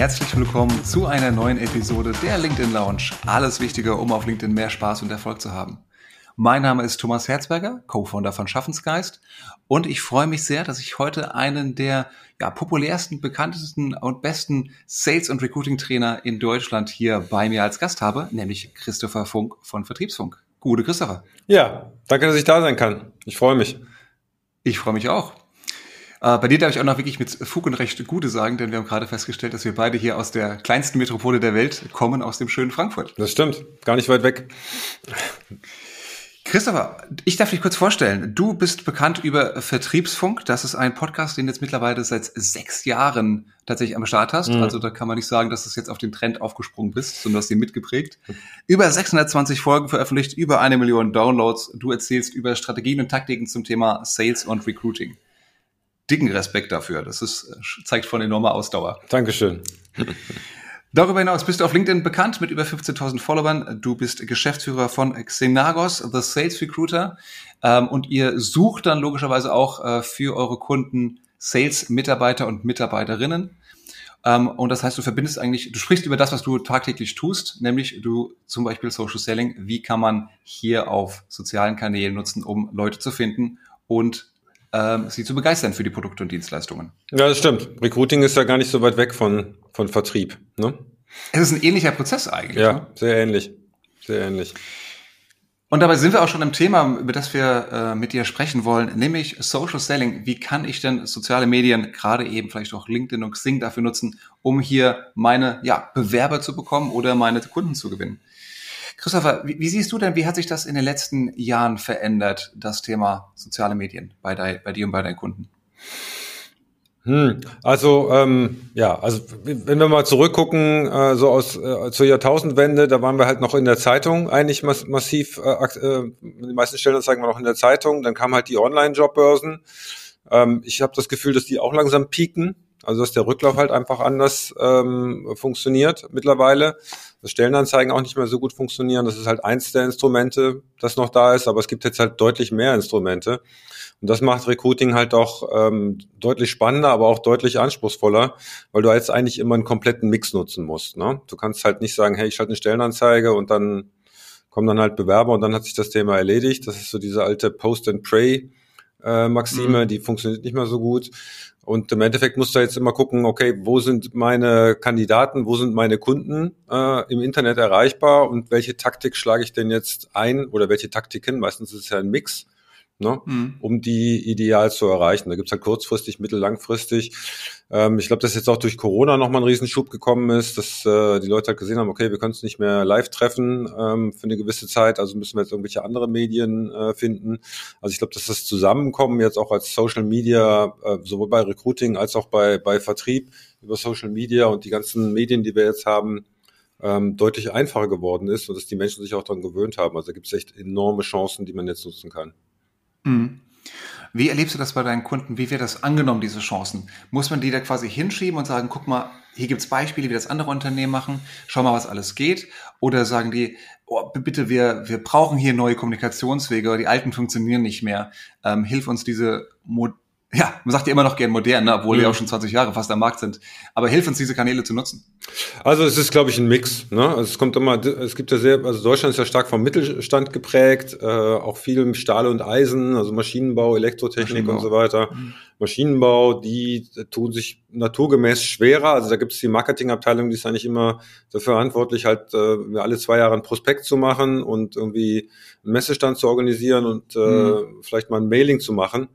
herzlich willkommen zu einer neuen Episode der LinkedIn Lounge. Alles Wichtige, um auf LinkedIn mehr Spaß und Erfolg zu haben. Mein Name ist Thomas Herzberger, Co-Founder von Schaffensgeist und ich freue mich sehr, dass ich heute einen der ja, populärsten, bekanntesten und besten Sales- und Recruiting-Trainer in Deutschland hier bei mir als Gast habe, nämlich Christopher Funk von Vertriebsfunk. Gute Christopher. Ja, danke, dass ich da sein kann. Ich freue mich. Ich freue mich auch. Äh, bei dir darf ich auch noch wirklich mit Fug und Recht Gute sagen, denn wir haben gerade festgestellt, dass wir beide hier aus der kleinsten Metropole der Welt kommen, aus dem schönen Frankfurt. Das stimmt, gar nicht weit weg. Christopher, ich darf dich kurz vorstellen. Du bist bekannt über Vertriebsfunk. Das ist ein Podcast, den du jetzt mittlerweile seit sechs Jahren tatsächlich am Start hast. Mhm. Also da kann man nicht sagen, dass du jetzt auf den Trend aufgesprungen bist, sondern du hast ihn mitgeprägt. Über 620 Folgen veröffentlicht, über eine Million Downloads. Du erzählst über Strategien und Taktiken zum Thema Sales und Recruiting dicken Respekt dafür. Das ist, zeigt von enormer Ausdauer. Dankeschön. Darüber hinaus bist du auf LinkedIn bekannt mit über 15.000 Followern. Du bist Geschäftsführer von Xenagos, The Sales Recruiter. Ähm, und ihr sucht dann logischerweise auch äh, für eure Kunden Sales-Mitarbeiter und Mitarbeiterinnen. Ähm, und das heißt, du verbindest eigentlich, du sprichst über das, was du tagtäglich tust, nämlich du zum Beispiel Social Selling. Wie kann man hier auf sozialen Kanälen nutzen, um Leute zu finden und ähm, sie zu begeistern für die Produkte und Dienstleistungen. Ja, das stimmt. Recruiting ist ja gar nicht so weit weg von, von Vertrieb. Ne? Es ist ein ähnlicher Prozess eigentlich. Ja, ne? sehr ähnlich. Sehr ähnlich. Und dabei sind wir auch schon im Thema, über das wir äh, mit dir sprechen wollen, nämlich Social Selling. Wie kann ich denn soziale Medien, gerade eben vielleicht auch LinkedIn und Xing dafür nutzen, um hier meine ja, Bewerber zu bekommen oder meine Kunden zu gewinnen? Christopher, wie, wie, siehst du denn, wie hat sich das in den letzten Jahren verändert, das Thema soziale Medien bei, de, bei dir und bei deinen Kunden? Hm, also ähm, ja, also wenn wir mal zurückgucken, äh, so aus äh, zur Jahrtausendwende, da waren wir halt noch in der Zeitung eigentlich mass massiv, äh, äh, die meisten Stellenanzeigen waren noch in der Zeitung, dann kamen halt die Online-Jobbörsen. Ähm, ich habe das Gefühl, dass die auch langsam pieken, also dass der Rücklauf halt einfach anders ähm, funktioniert mittlerweile dass Stellenanzeigen auch nicht mehr so gut funktionieren. Das ist halt eins der Instrumente, das noch da ist, aber es gibt jetzt halt deutlich mehr Instrumente. Und das macht Recruiting halt auch ähm, deutlich spannender, aber auch deutlich anspruchsvoller, weil du jetzt eigentlich immer einen kompletten Mix nutzen musst. Ne? Du kannst halt nicht sagen, hey, ich schalte eine Stellenanzeige und dann kommen dann halt Bewerber und dann hat sich das Thema erledigt. Das ist so diese alte Post and Pray äh, Maxime, mhm. die funktioniert nicht mehr so gut. Und im Endeffekt musst du jetzt immer gucken, okay, wo sind meine Kandidaten, wo sind meine Kunden äh, im Internet erreichbar und welche Taktik schlage ich denn jetzt ein oder welche Taktiken, meistens ist es ja ein Mix, ne, mhm. um die ideal zu erreichen. Da gibt's halt kurzfristig, mittellangfristig. Ähm, ich glaube, dass jetzt auch durch Corona nochmal ein Riesenschub gekommen ist, dass äh, die Leute halt gesehen haben, okay, wir können uns nicht mehr live treffen ähm, für eine gewisse Zeit, also müssen wir jetzt irgendwelche andere Medien äh, finden. Also ich glaube, dass das Zusammenkommen jetzt auch als Social Media, äh, sowohl bei Recruiting als auch bei, bei Vertrieb über Social Media und die ganzen Medien, die wir jetzt haben, ähm, deutlich einfacher geworden ist und dass die Menschen sich auch daran gewöhnt haben. Also da gibt es echt enorme Chancen, die man jetzt nutzen kann. Mhm. Wie erlebst du das bei deinen Kunden? Wie wird das angenommen, diese Chancen? Muss man die da quasi hinschieben und sagen, guck mal, hier gibt's Beispiele, wie das andere Unternehmen machen, schau mal, was alles geht? Oder sagen die, oh, bitte, wir, wir brauchen hier neue Kommunikationswege, die alten funktionieren nicht mehr. Ähm, hilf uns diese ja, man sagt ja immer noch gern modern, ne, obwohl mhm. die auch schon 20 Jahre fast am Markt sind. Aber hilf uns, diese Kanäle zu nutzen. Also es ist, glaube ich, ein Mix. Ne? Also es kommt immer, es gibt ja sehr, also Deutschland ist ja stark vom Mittelstand geprägt, äh, auch viel Stahl und Eisen, also Maschinenbau, Elektrotechnik Maschinenbau. und so weiter. Mhm. Maschinenbau, die tun sich naturgemäß schwerer. Also da gibt es die Marketingabteilung, die ist eigentlich immer dafür verantwortlich, halt äh, alle zwei Jahre ein Prospekt zu machen und irgendwie einen Messestand zu organisieren und äh, mhm. vielleicht mal ein Mailing zu machen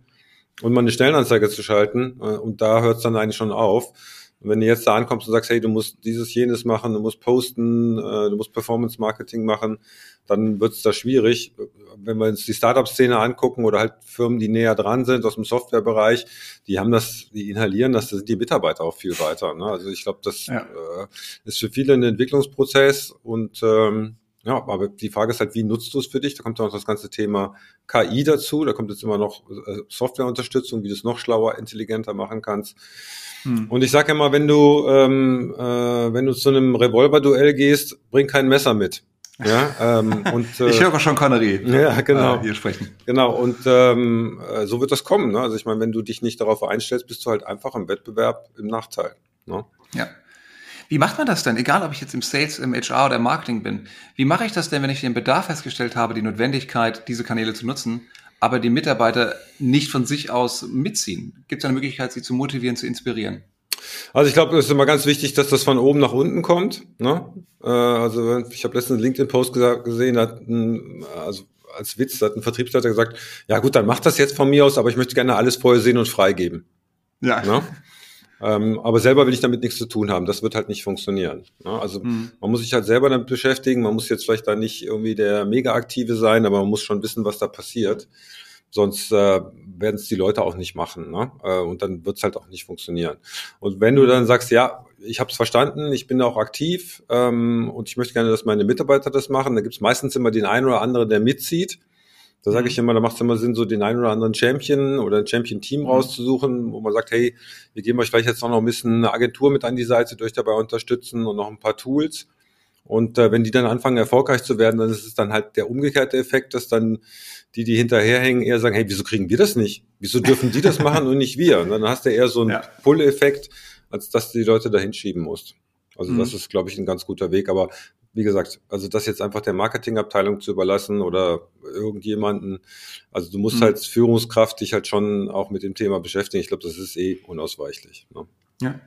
und mal eine Stellenanzeige zu schalten. Äh, und da hört es dann eigentlich schon auf. Und wenn du jetzt da ankommst und sagst, hey, du musst dieses, jenes machen, du musst posten, äh, du musst Performance Marketing machen, dann wird es da schwierig. Wenn wir uns die Startup-Szene angucken oder halt Firmen, die näher dran sind aus dem Softwarebereich, die haben das, die inhalieren das, da sind die Mitarbeiter auch viel weiter. Ne? Also ich glaube, das ja. äh, ist für viele ein Entwicklungsprozess und ähm, ja, aber die Frage ist halt, wie nutzt du es für dich? Da kommt auch das ganze Thema KI dazu. Da kommt jetzt immer noch äh, Softwareunterstützung, wie du es noch schlauer, intelligenter machen kannst. Hm. Und ich sage immer, wenn du ähm, äh, wenn du zu einem Revolver-Duell gehst, bring kein Messer mit. Ja, ähm, und, äh, ich höre schon Connery. Ja, genau. Äh, hier sprechen. Genau, und ähm, äh, so wird das kommen. Ne? Also ich meine, wenn du dich nicht darauf einstellst, bist du halt einfach im Wettbewerb im Nachteil. Ne? Ja. Wie macht man das denn? Egal, ob ich jetzt im Sales, im HR oder im Marketing bin. Wie mache ich das denn, wenn ich den Bedarf festgestellt habe, die Notwendigkeit, diese Kanäle zu nutzen, aber die Mitarbeiter nicht von sich aus mitziehen? Gibt es eine Möglichkeit, sie zu motivieren, zu inspirieren? Also ich glaube, es ist immer ganz wichtig, dass das von oben nach unten kommt. Ne? Äh, also ich habe letztens einen LinkedIn-Post gesehen, hat ein, also als Witz hat ein Vertriebsleiter gesagt, ja gut, dann macht das jetzt von mir aus, aber ich möchte gerne alles vorher sehen und freigeben. Ja. Ne? Ähm, aber selber will ich damit nichts zu tun haben. Das wird halt nicht funktionieren. Ne? Also mhm. man muss sich halt selber damit beschäftigen. Man muss jetzt vielleicht da nicht irgendwie der Mega-Aktive sein, aber man muss schon wissen, was da passiert. Sonst äh, werden es die Leute auch nicht machen. Ne? Äh, und dann wird es halt auch nicht funktionieren. Und wenn du dann sagst, ja, ich habe es verstanden, ich bin auch aktiv ähm, und ich möchte gerne, dass meine Mitarbeiter das machen, da gibt es meistens immer den einen oder anderen, der mitzieht. Da sage ich mhm. immer, da macht es immer Sinn, so den einen oder anderen Champion oder ein Champion-Team mhm. rauszusuchen, wo man sagt, hey, wir geben euch vielleicht jetzt noch ein bisschen eine Agentur mit an die Seite, die euch dabei unterstützen und noch ein paar Tools. Und äh, wenn die dann anfangen, erfolgreich zu werden, dann ist es dann halt der umgekehrte Effekt, dass dann die, die hinterherhängen, eher sagen, hey, wieso kriegen wir das nicht? Wieso dürfen die das machen und nicht wir? Und dann hast du eher so einen ja. Pull-Effekt, als dass du die Leute dahin schieben musst. Also mhm. das ist, glaube ich, ein ganz guter Weg. Aber wie gesagt, also das jetzt einfach der Marketingabteilung zu überlassen oder irgendjemanden, also du musst mhm. halt Führungskraft dich halt schon auch mit dem Thema beschäftigen. Ich glaube, das ist eh unausweichlich. Ne? Ja.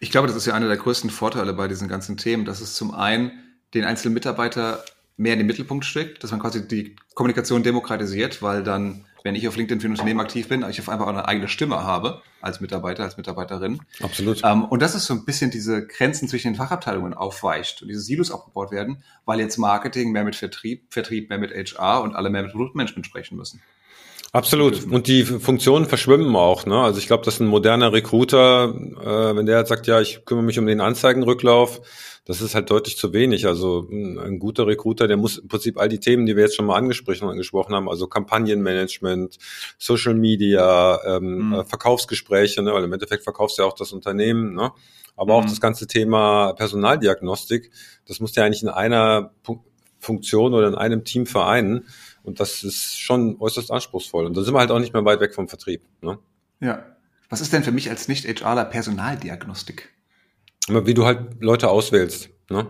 Ich glaube, das ist ja einer der größten Vorteile bei diesen ganzen Themen, dass es zum einen den einzelnen Mitarbeiter mehr in den Mittelpunkt steckt, dass man quasi die Kommunikation demokratisiert, weil dann wenn ich auf LinkedIn für ein Unternehmen aktiv bin, ich auf einmal auch eine eigene Stimme habe als Mitarbeiter, als Mitarbeiterin. Absolut. Ähm, und das ist so ein bisschen diese Grenzen zwischen den Fachabteilungen aufweicht und diese Silos abgebaut werden, weil jetzt Marketing mehr mit Vertrieb, Vertrieb mehr mit HR und alle mehr mit Produktmanagement sprechen müssen. Absolut. Und die Funktionen verschwimmen auch. Ne? Also ich glaube, dass ein moderner Recruiter, äh, wenn der jetzt sagt, ja, ich kümmere mich um den Anzeigenrücklauf, das ist halt deutlich zu wenig. Also ein guter Recruiter, der muss im Prinzip all die Themen, die wir jetzt schon mal angesprochen, angesprochen haben, also Kampagnenmanagement, Social Media, ähm, mhm. Verkaufsgespräche, ne? weil im Endeffekt verkaufst du ja auch das Unternehmen, ne? aber mhm. auch das ganze Thema Personaldiagnostik, das muss ja eigentlich in einer Funktion oder in einem Team vereinen. Und das ist schon äußerst anspruchsvoll. Und da sind wir halt auch nicht mehr weit weg vom Vertrieb. Ne? Ja. Was ist denn für mich als Nicht-HRler Personaldiagnostik? Wie du halt Leute auswählst, ne?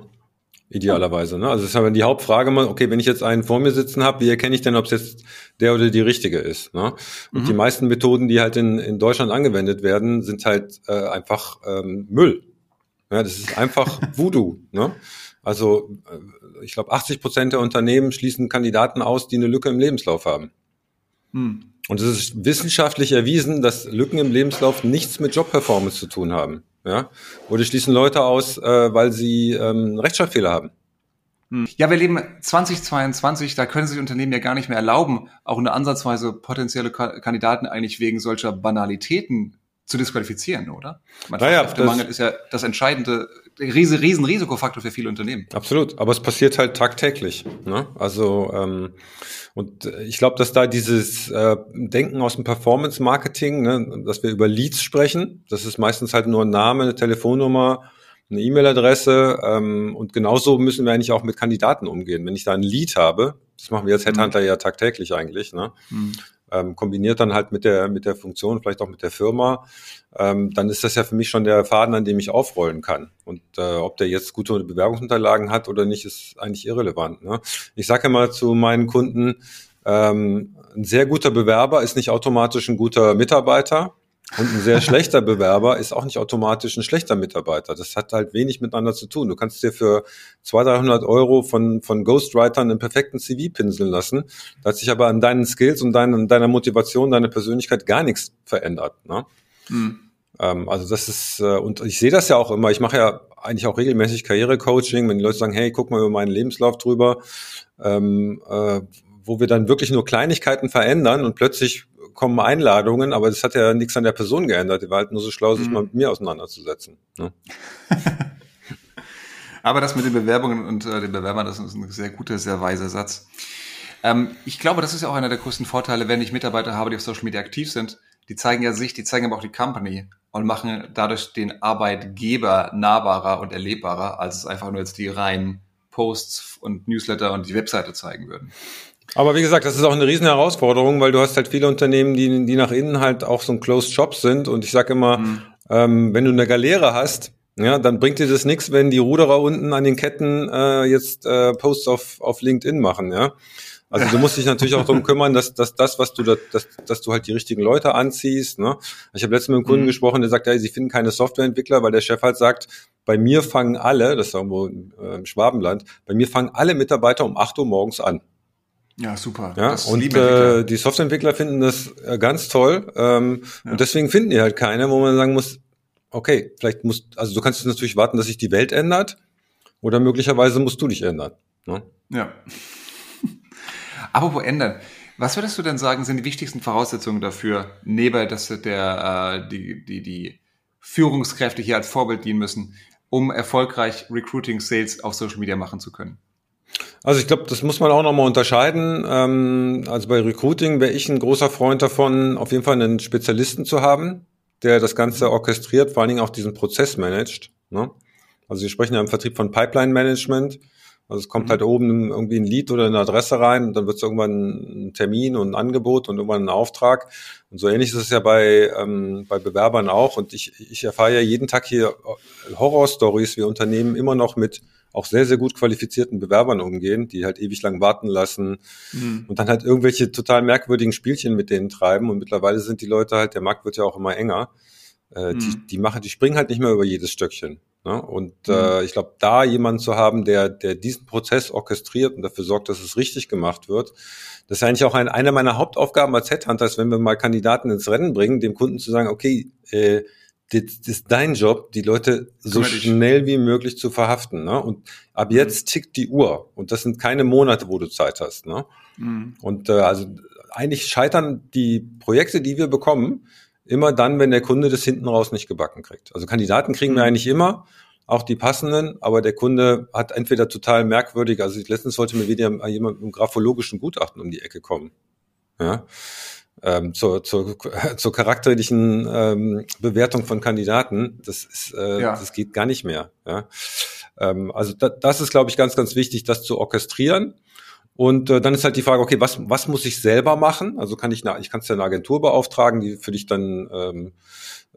Idealerweise. Ne? Also das ist aber die Hauptfrage mal, okay, wenn ich jetzt einen vor mir sitzen habe, wie erkenne ich denn, ob es jetzt der oder die richtige ist? Ne? Und mhm. die meisten Methoden, die halt in, in Deutschland angewendet werden, sind halt äh, einfach ähm, Müll. Ja, das ist einfach Voodoo. Ne? Also äh, ich glaube, 80 Prozent der Unternehmen schließen Kandidaten aus, die eine Lücke im Lebenslauf haben. Mhm. Und es ist wissenschaftlich erwiesen, dass Lücken im Lebenslauf nichts mit Jobperformance zu tun haben. Ja? Oder schließen Leute aus, äh, weil sie ähm, Rechtschreibfehler haben. Hm. Ja, wir leben 2022, da können sich Unternehmen ja gar nicht mehr erlauben, auch eine ansatzweise potenzielle Kandidaten eigentlich wegen solcher Banalitäten zu disqualifizieren, oder? Man naja, Mangel ist ja das entscheidende, riesen, riesen Risikofaktor für viele Unternehmen. Absolut, aber es passiert halt tagtäglich. Ne? Also ähm, und ich glaube, dass da dieses äh, Denken aus dem Performance-Marketing, ne, dass wir über Leads sprechen, das ist meistens halt nur ein Name, eine Telefonnummer, eine E-Mail-Adresse ähm, und genauso müssen wir eigentlich auch mit Kandidaten umgehen. Wenn ich da ein Lead habe, das machen wir als Headhunter mhm. ja tagtäglich eigentlich, ne? Mhm ähm, kombiniert dann halt mit der, mit der Funktion, vielleicht auch mit der Firma, ähm, dann ist das ja für mich schon der Faden, an dem ich aufrollen kann. Und äh, ob der jetzt gute Bewerbungsunterlagen hat oder nicht, ist eigentlich irrelevant. Ne? Ich sage mal zu meinen Kunden, ähm, ein sehr guter Bewerber ist nicht automatisch ein guter Mitarbeiter. Und ein sehr schlechter Bewerber ist auch nicht automatisch ein schlechter Mitarbeiter. Das hat halt wenig miteinander zu tun. Du kannst dir für 200, 300 Euro von, von Ghostwritern einen perfekten CV pinseln lassen. Da hat sich aber an deinen Skills und dein, deiner Motivation, deiner Persönlichkeit gar nichts verändert. Ne? Mhm. Ähm, also das ist, äh, und ich sehe das ja auch immer. Ich mache ja eigentlich auch regelmäßig Karrierecoaching, wenn die Leute sagen, hey, guck mal über meinen Lebenslauf drüber, ähm, äh, wo wir dann wirklich nur Kleinigkeiten verändern und plötzlich kommen Einladungen, aber das hat ja nichts an der Person geändert. Die war halt nur so schlau, sich mhm. mal mit mir auseinanderzusetzen. Ne? aber das mit den Bewerbungen und äh, den Bewerbern, das ist ein sehr guter, sehr weiser Satz. Ähm, ich glaube, das ist ja auch einer der größten Vorteile, wenn ich Mitarbeiter habe, die auf Social Media aktiv sind. Die zeigen ja sich, die zeigen aber auch die Company und machen dadurch den Arbeitgeber nahbarer und erlebbarer, als es einfach nur jetzt die reinen Posts und Newsletter und die Webseite zeigen würden. Aber wie gesagt, das ist auch eine riesen Herausforderung, weil du hast halt viele Unternehmen, die, die nach innen halt auch so ein Closed Shop sind. Und ich sage immer, mhm. ähm, wenn du eine Galeere hast, ja, dann bringt dir das nichts, wenn die Ruderer unten an den Ketten äh, jetzt äh, Posts auf, auf LinkedIn machen, ja. Also du musst dich natürlich auch darum kümmern, dass, dass das, was du da, dass, dass du halt die richtigen Leute anziehst. Ne? Ich habe letztens mit einem Kunden mhm. gesprochen, der sagt, ja, sie finden keine Softwareentwickler, weil der Chef halt sagt, bei mir fangen alle, das ist irgendwo äh, im Schwabenland, bei mir fangen alle Mitarbeiter um 8 Uhr morgens an. Ja, super. Ja, und äh, die Softwareentwickler finden das äh, ganz toll. Ähm, ja. Und deswegen finden die halt keine, wo man sagen muss, okay, vielleicht muss, also du kannst natürlich warten, dass sich die Welt ändert, oder möglicherweise musst du dich ändern. Ne? Ja. Apropos ändern. Was würdest du denn sagen, sind die wichtigsten Voraussetzungen dafür, neben dass der, äh, die, die, die Führungskräfte hier als Vorbild dienen müssen, um erfolgreich Recruiting Sales auf Social Media machen zu können? Also ich glaube, das muss man auch nochmal unterscheiden. Ähm, also bei Recruiting wäre ich ein großer Freund davon, auf jeden Fall einen Spezialisten zu haben, der das Ganze orchestriert, vor allen Dingen auch diesen Prozess managt. Ne? Also wir sprechen ja im Vertrieb von Pipeline Management. Also es kommt mhm. halt oben irgendwie ein Lied oder eine Adresse rein und dann wird es irgendwann ein Termin und ein Angebot und irgendwann ein Auftrag. Und so ähnlich ist es ja bei, ähm, bei Bewerbern auch. Und ich, ich erfahre ja jeden Tag hier Horrorstories, wie Unternehmen immer noch mit auch sehr, sehr gut qualifizierten Bewerbern umgehen, die halt ewig lang warten lassen mhm. und dann halt irgendwelche total merkwürdigen Spielchen mit denen treiben. Und mittlerweile sind die Leute halt, der Markt wird ja auch immer enger. Äh, mhm. die, die machen, die springen halt nicht mehr über jedes Stöckchen. Ne? Und mhm. äh, ich glaube, da jemanden zu haben, der, der diesen Prozess orchestriert und dafür sorgt, dass es richtig gemacht wird, das ist eigentlich auch ein, eine meiner Hauptaufgaben als Headhunter, ist, wenn wir mal Kandidaten ins Rennen bringen, dem Kunden zu sagen, okay, äh, das, ist dein Job, die Leute so schnell wie möglich zu verhaften. Ne? Und ab mhm. jetzt tickt die Uhr. Und das sind keine Monate, wo du Zeit hast. Ne? Mhm. Und äh, also eigentlich scheitern die Projekte, die wir bekommen, immer dann, wenn der Kunde das hinten raus nicht gebacken kriegt. Also Kandidaten kriegen wir mhm. eigentlich immer, auch die passenden, aber der Kunde hat entweder total merkwürdig, also letztens wollte mir wieder jemand mit einem graphologischen Gutachten um die Ecke kommen. Ja. Ähm, zur, zur, zur charakterlichen ähm, Bewertung von Kandidaten, das ist, äh, ja. das geht gar nicht mehr. Ja? Ähm, also da, das ist, glaube ich, ganz, ganz wichtig, das zu orchestrieren. Und äh, dann ist halt die Frage, okay, was, was muss ich selber machen? Also kann ich, eine, ich kann es ja eine Agentur beauftragen, die für dich dann ähm,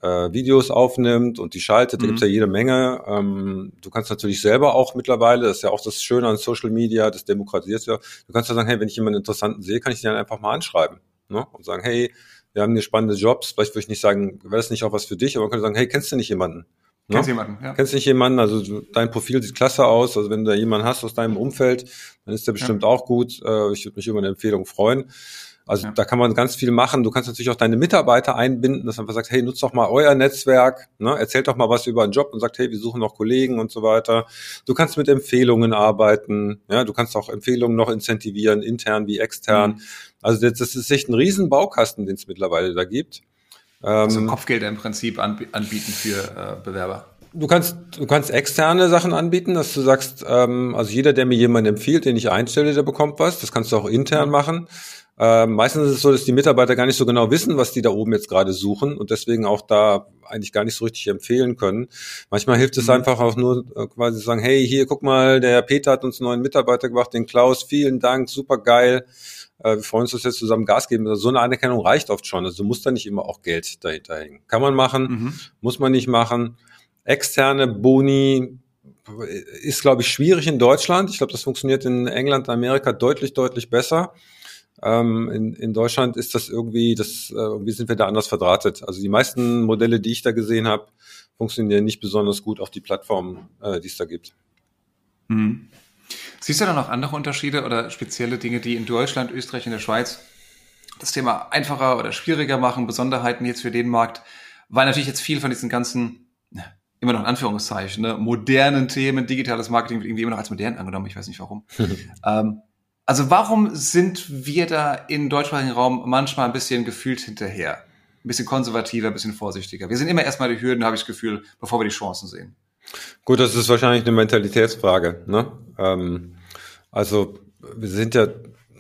äh, Videos aufnimmt und die schaltet. Mhm. Da gibt's ja jede Menge. Ähm, du kannst natürlich selber auch mittlerweile, das ist ja auch das Schöne an Social Media, das demokratisiert ja. Du kannst ja sagen, hey, wenn ich jemanden Interessanten sehe, kann ich den einfach mal anschreiben ne? und sagen, hey, wir haben hier spannende Jobs. Vielleicht würde ich nicht sagen, wäre das nicht auch was für dich, aber man könnte sagen, hey, kennst du nicht jemanden? Ne? Kennst jemanden, ja. Kennst nicht jemanden, also dein Profil sieht klasse aus, also wenn du da jemanden hast aus deinem Umfeld, dann ist der bestimmt ja. auch gut. Äh, ich würde mich über eine Empfehlung freuen. Also ja. da kann man ganz viel machen. Du kannst natürlich auch deine Mitarbeiter einbinden, dass man einfach sagt, hey, nutzt doch mal euer Netzwerk, ne? erzählt doch mal was über einen Job und sagt, hey, wir suchen noch Kollegen und so weiter. Du kannst mit Empfehlungen arbeiten, ja, du kannst auch Empfehlungen noch incentivieren, intern wie extern. Mhm. Also das, das ist echt ein riesen Baukasten, den es mittlerweile da gibt. Also ähm, Kopfgelder im Prinzip anbieten für äh, Bewerber. Du kannst, du kannst externe Sachen anbieten, dass du sagst, ähm, also jeder, der mir jemanden empfiehlt, den ich einstelle, der bekommt was. Das kannst du auch intern ja. machen. Ähm, meistens ist es so, dass die Mitarbeiter gar nicht so genau wissen, was die da oben jetzt gerade suchen und deswegen auch da eigentlich gar nicht so richtig empfehlen können. Manchmal hilft es mhm. einfach auch nur äh, quasi zu sagen, hey, hier, guck mal, der Peter hat uns einen neuen Mitarbeiter gebracht, den Klaus, vielen Dank, super geil. Äh, wir freuen uns, dass wir jetzt zusammen Gas geben. Also so eine Anerkennung reicht oft schon. Also muss da nicht immer auch Geld dahinter hängen. Kann man machen, mhm. muss man nicht machen externe Boni ist, glaube ich, schwierig in Deutschland. Ich glaube, das funktioniert in England, Amerika deutlich, deutlich besser. Ähm, in, in Deutschland ist das irgendwie, das, äh, irgendwie sind wir da anders verdrahtet. Also die meisten Modelle, die ich da gesehen habe, funktionieren nicht besonders gut auf die Plattformen, äh, die es da gibt. Mhm. Siehst du da noch andere Unterschiede oder spezielle Dinge, die in Deutschland, Österreich und der Schweiz das Thema einfacher oder schwieriger machen, Besonderheiten jetzt für den Markt? Weil natürlich jetzt viel von diesen ganzen immer noch in Anführungszeichen, ne, modernen Themen, digitales Marketing wird irgendwie immer noch als modern angenommen, ich weiß nicht warum. ähm, also warum sind wir da im deutschsprachigen Raum manchmal ein bisschen gefühlt hinterher? Ein bisschen konservativer, ein bisschen vorsichtiger. Wir sind immer erstmal die Hürden, habe ich das Gefühl, bevor wir die Chancen sehen. Gut, das ist wahrscheinlich eine Mentalitätsfrage. Ne? Ähm, also wir sind ja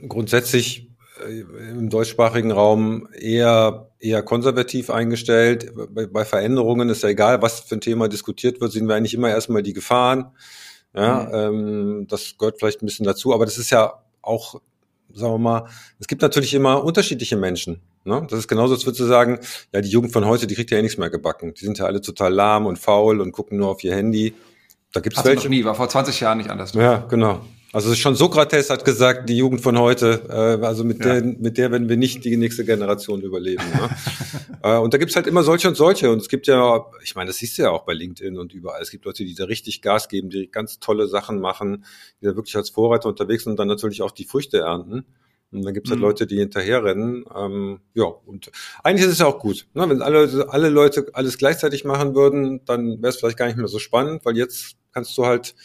grundsätzlich äh, im deutschsprachigen Raum eher eher konservativ eingestellt. Bei, bei, Veränderungen ist ja egal, was für ein Thema diskutiert wird, sehen wir eigentlich immer erstmal die Gefahren. Ja, mhm. ähm, das gehört vielleicht ein bisschen dazu, aber das ist ja auch, sagen wir mal, es gibt natürlich immer unterschiedliche Menschen. Ne? Das ist genauso, als würdest du sagen, ja, die Jugend von heute, die kriegt ja eh nichts mehr gebacken. Die sind ja alle total lahm und faul und gucken nur auf ihr Handy. Da gibt's Hast welche. Noch nie, war vor 20 Jahren nicht anders. Ja, genau. Also schon Sokrates hat gesagt, die Jugend von heute, äh, also mit ja. der, mit der werden wir nicht die nächste Generation überleben. Ne? äh, und da gibt's halt immer solche und solche. Und es gibt ja, ich meine, das siehst du ja auch bei LinkedIn und überall. Es gibt Leute, die da richtig Gas geben, die ganz tolle Sachen machen, die da wirklich als Vorreiter unterwegs sind und dann natürlich auch die Früchte ernten. Und dann gibt's halt mhm. Leute, die hinterherrennen. Ähm, ja, und eigentlich ist es ja auch gut. Ne? Wenn alle, alle Leute alles gleichzeitig machen würden, dann wäre es vielleicht gar nicht mehr so spannend, weil jetzt kannst du halt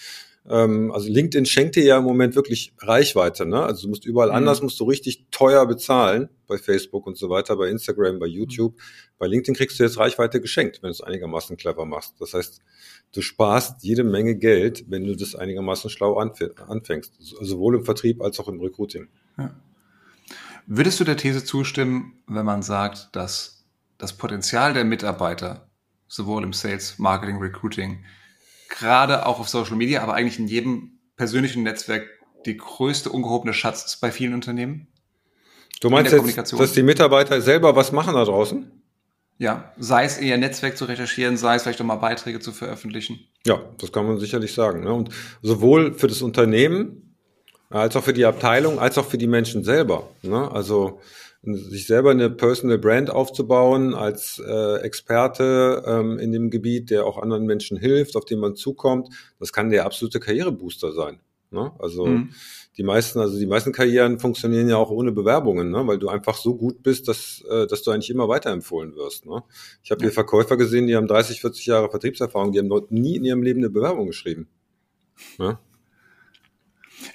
ähm, also LinkedIn schenkt dir ja im Moment wirklich Reichweite, ne? Also du musst überall mhm. anders, musst du richtig teuer bezahlen, bei Facebook und so weiter, bei Instagram, bei YouTube. Mhm. Bei LinkedIn kriegst du jetzt Reichweite geschenkt, wenn du es einigermaßen clever machst. Das heißt, du sparst jede Menge Geld, wenn du das einigermaßen schlau anfängst, sowohl im Vertrieb als auch im Recruiting. Ja. Würdest du der These zustimmen, wenn man sagt, dass das Potenzial der Mitarbeiter sowohl im Sales, Marketing, Recruiting gerade auch auf Social Media, aber eigentlich in jedem persönlichen Netzwerk die größte ungehobene Schatz ist bei vielen Unternehmen. Du meinst jetzt, dass die Mitarbeiter selber was machen da draußen? Ja, sei es ihr Netzwerk zu recherchieren, sei es vielleicht auch mal Beiträge zu veröffentlichen. Ja, das kann man sicherlich sagen. Ne? Und sowohl für das Unternehmen als auch für die Abteilung, als auch für die Menschen selber. Ne? Also sich selber eine Personal Brand aufzubauen als äh, Experte ähm, in dem Gebiet, der auch anderen Menschen hilft, auf den man zukommt, das kann der absolute Karrierebooster sein. Ne? Also mhm. die meisten, also die meisten Karrieren funktionieren ja auch ohne Bewerbungen, ne? weil du einfach so gut bist, dass, äh, dass du eigentlich immer weiterempfohlen wirst. Ne? Ich habe hier Verkäufer gesehen, die haben 30, 40 Jahre Vertriebserfahrung, die haben noch nie in ihrem Leben eine Bewerbung geschrieben. Ne?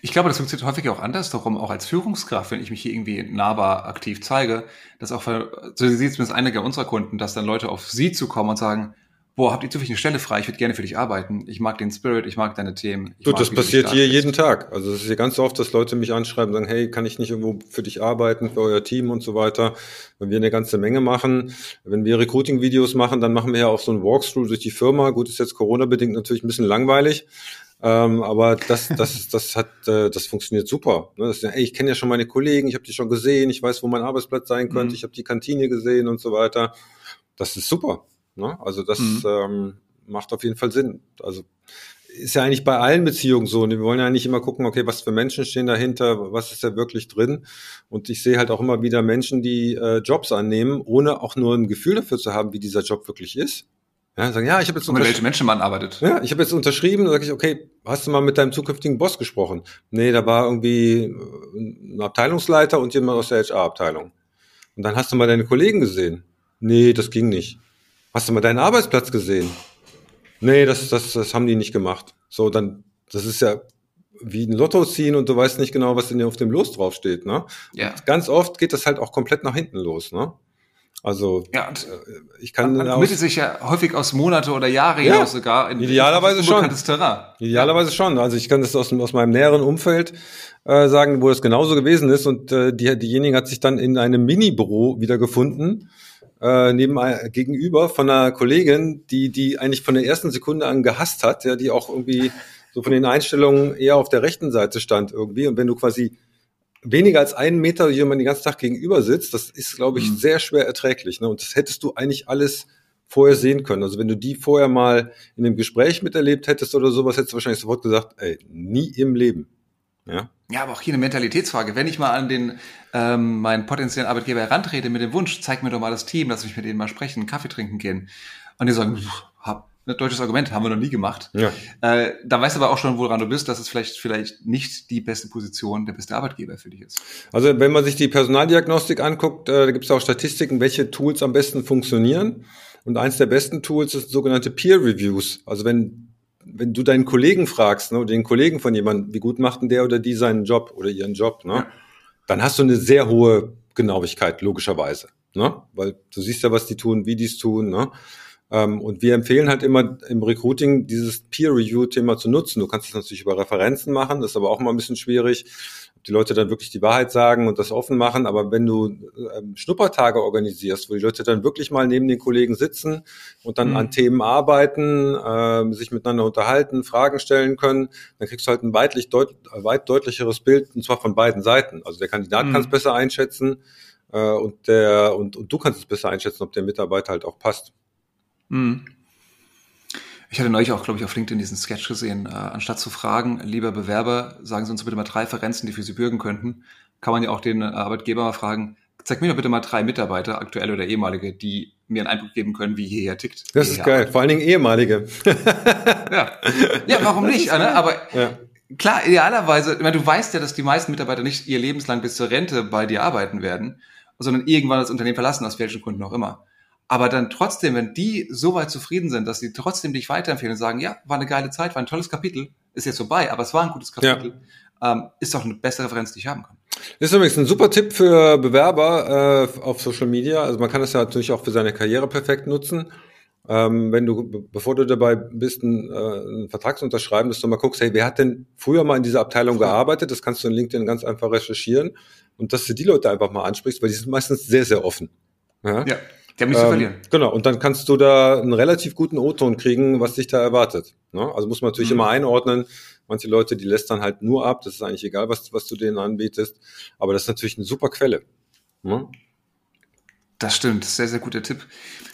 Ich glaube, das funktioniert häufig auch andersherum, auch als Führungskraft, wenn ich mich hier irgendwie nahbar aktiv zeige, dass auch, für, so sieht zumindest einige unserer Kunden, dass dann Leute auf sie zukommen und sagen, boah, habt ihr zufällig eine Stelle frei? Ich würde gerne für dich arbeiten. Ich mag den Spirit, ich mag deine Themen. Du, das passiert hier jeden Tag. Also es ist hier ganz oft, dass Leute mich anschreiben und sagen, hey, kann ich nicht irgendwo für dich arbeiten, für euer Team und so weiter. Wenn wir eine ganze Menge machen, wenn wir Recruiting-Videos machen, dann machen wir ja auch so ein Walkthrough durch die Firma. Gut, ist jetzt Corona-bedingt natürlich ein bisschen langweilig. Ähm, aber das, das, das hat, äh, das funktioniert super. Ne? Das ey, ich kenne ja schon meine Kollegen, ich habe die schon gesehen, ich weiß, wo mein Arbeitsplatz sein könnte, mhm. ich habe die Kantine gesehen und so weiter. Das ist super. Ne? Also das mhm. ähm, macht auf jeden Fall Sinn. Also ist ja eigentlich bei allen Beziehungen so. Und wir wollen ja nicht immer gucken, okay, was für Menschen stehen dahinter, was ist da wirklich drin. Und ich sehe halt auch immer wieder Menschen, die äh, Jobs annehmen, ohne auch nur ein Gefühl dafür zu haben, wie dieser Job wirklich ist. Ja, sagen, ja, ich habe jetzt mit welchen Menschen man arbeitet. Ja, ich habe jetzt unterschrieben, dann sage ich, okay, hast du mal mit deinem zukünftigen Boss gesprochen? Nee, da war irgendwie äh, ein Abteilungsleiter und jemand aus der HR-Abteilung. Und dann hast du mal deine Kollegen gesehen? Nee, das ging nicht. Hast du mal deinen Arbeitsplatz gesehen? Nee, das, das, das haben die nicht gemacht. So, dann, das ist ja wie ein Lotto ziehen und du weißt nicht genau, was denn auf dem Los draufsteht, ne? Ja. Und ganz oft geht das halt auch komplett nach hinten los, ne? Also ja, äh, ich kann man, committet sich ja häufig aus Monate oder Jahre ja, hinaus sogar in idealerweise schon. Terrain. Idealerweise schon. Also ich kann das aus, aus meinem näheren Umfeld äh, sagen, wo das genauso gewesen ist und äh, die, diejenige hat sich dann in einem Mini-Büro wiedergefunden äh, neben äh, gegenüber von einer Kollegin, die die eigentlich von der ersten Sekunde an gehasst hat, ja, die auch irgendwie so von den Einstellungen eher auf der rechten Seite stand irgendwie und wenn du quasi weniger als einen Meter jemand den ganzen Tag gegenüber sitzt, das ist, glaube ich, mhm. sehr schwer erträglich. Ne? Und das hättest du eigentlich alles vorher sehen können. Also wenn du die vorher mal in einem Gespräch miterlebt hättest oder sowas, hättest du wahrscheinlich sofort gesagt, ey, nie im Leben. Ja, ja aber auch hier eine Mentalitätsfrage. Wenn ich mal an den ähm, meinen potenziellen Arbeitgeber herantrete mit dem Wunsch, zeig mir doch mal das Team, lass mich mit denen mal sprechen, Kaffee trinken gehen. Und die sagen, hab, ein deutsches Argument, haben wir noch nie gemacht. Ja. Äh, da weißt du aber auch schon, woran du bist, dass es vielleicht, vielleicht nicht die beste Position, der beste Arbeitgeber für dich ist. Also wenn man sich die Personaldiagnostik anguckt, äh, da gibt es auch Statistiken, welche Tools am besten funktionieren. Und eins der besten Tools ist sogenannte Peer Reviews. Also wenn wenn du deinen Kollegen fragst, ne, oder den Kollegen von jemandem, wie gut macht denn der oder die seinen Job oder ihren Job, ne, ja. dann hast du eine sehr hohe Genauigkeit, logischerweise. Ne? Weil du siehst ja, was die tun, wie die es tun. Ne? Ähm, und wir empfehlen halt immer im Recruiting dieses Peer-Review-Thema zu nutzen. Du kannst es natürlich über Referenzen machen, das ist aber auch mal ein bisschen schwierig, ob die Leute dann wirklich die Wahrheit sagen und das offen machen. Aber wenn du ähm, Schnuppertage organisierst, wo die Leute dann wirklich mal neben den Kollegen sitzen und dann mhm. an Themen arbeiten, äh, sich miteinander unterhalten, Fragen stellen können, dann kriegst du halt ein weitlich deut weit deutlicheres Bild, und zwar von beiden Seiten. Also der Kandidat mhm. kann es besser einschätzen äh, und der und, und du kannst es besser einschätzen, ob der Mitarbeiter halt auch passt. Mhm. Ich hatte neulich auch, glaube ich, auf LinkedIn diesen Sketch gesehen. Äh, anstatt zu fragen, lieber Bewerber, sagen Sie uns bitte mal drei Referenzen, die für Sie bürgen könnten, kann man ja auch den Arbeitgeber mal fragen, zeig mir doch bitte mal drei Mitarbeiter, aktuelle oder ehemalige, die mir einen Eindruck geben können, wie hierher tickt. Das ist geil, arbeitet. vor allen Dingen ehemalige. ja. ja, warum nicht? Ne? Aber ja. klar, idealerweise, ich meine, du weißt ja, dass die meisten Mitarbeiter nicht ihr lebenslang bis zur Rente bei dir arbeiten werden, sondern irgendwann das Unternehmen verlassen, aus welchen Gründen auch immer. Aber dann trotzdem, wenn die so weit zufrieden sind, dass sie trotzdem dich weiterempfehlen und sagen, ja, war eine geile Zeit, war ein tolles Kapitel, ist jetzt vorbei, aber es war ein gutes Kapitel, ja. ähm, ist doch eine bessere Referenz, die ich haben kann. Das ist übrigens ein super Tipp für Bewerber äh, auf Social Media. Also man kann das ja natürlich auch für seine Karriere perfekt nutzen. Ähm, wenn du, bevor du dabei bist, einen, äh, einen Vertrag zu unterschreiben, dass du mal guckst, hey, wer hat denn früher mal in dieser Abteilung gearbeitet? Das kannst du in LinkedIn ganz einfach recherchieren und dass du die Leute einfach mal ansprichst, weil die sind meistens sehr, sehr offen. Ja. ja. Haben nichts ähm, zu verlieren. Genau, und dann kannst du da einen relativ guten O-Ton kriegen, was dich da erwartet. Ne? Also muss man natürlich mhm. immer einordnen. Manche Leute, die lässt dann halt nur ab. Das ist eigentlich egal, was, was du denen anbietest. Aber das ist natürlich eine super Quelle. Ne? Das stimmt, sehr, sehr guter Tipp.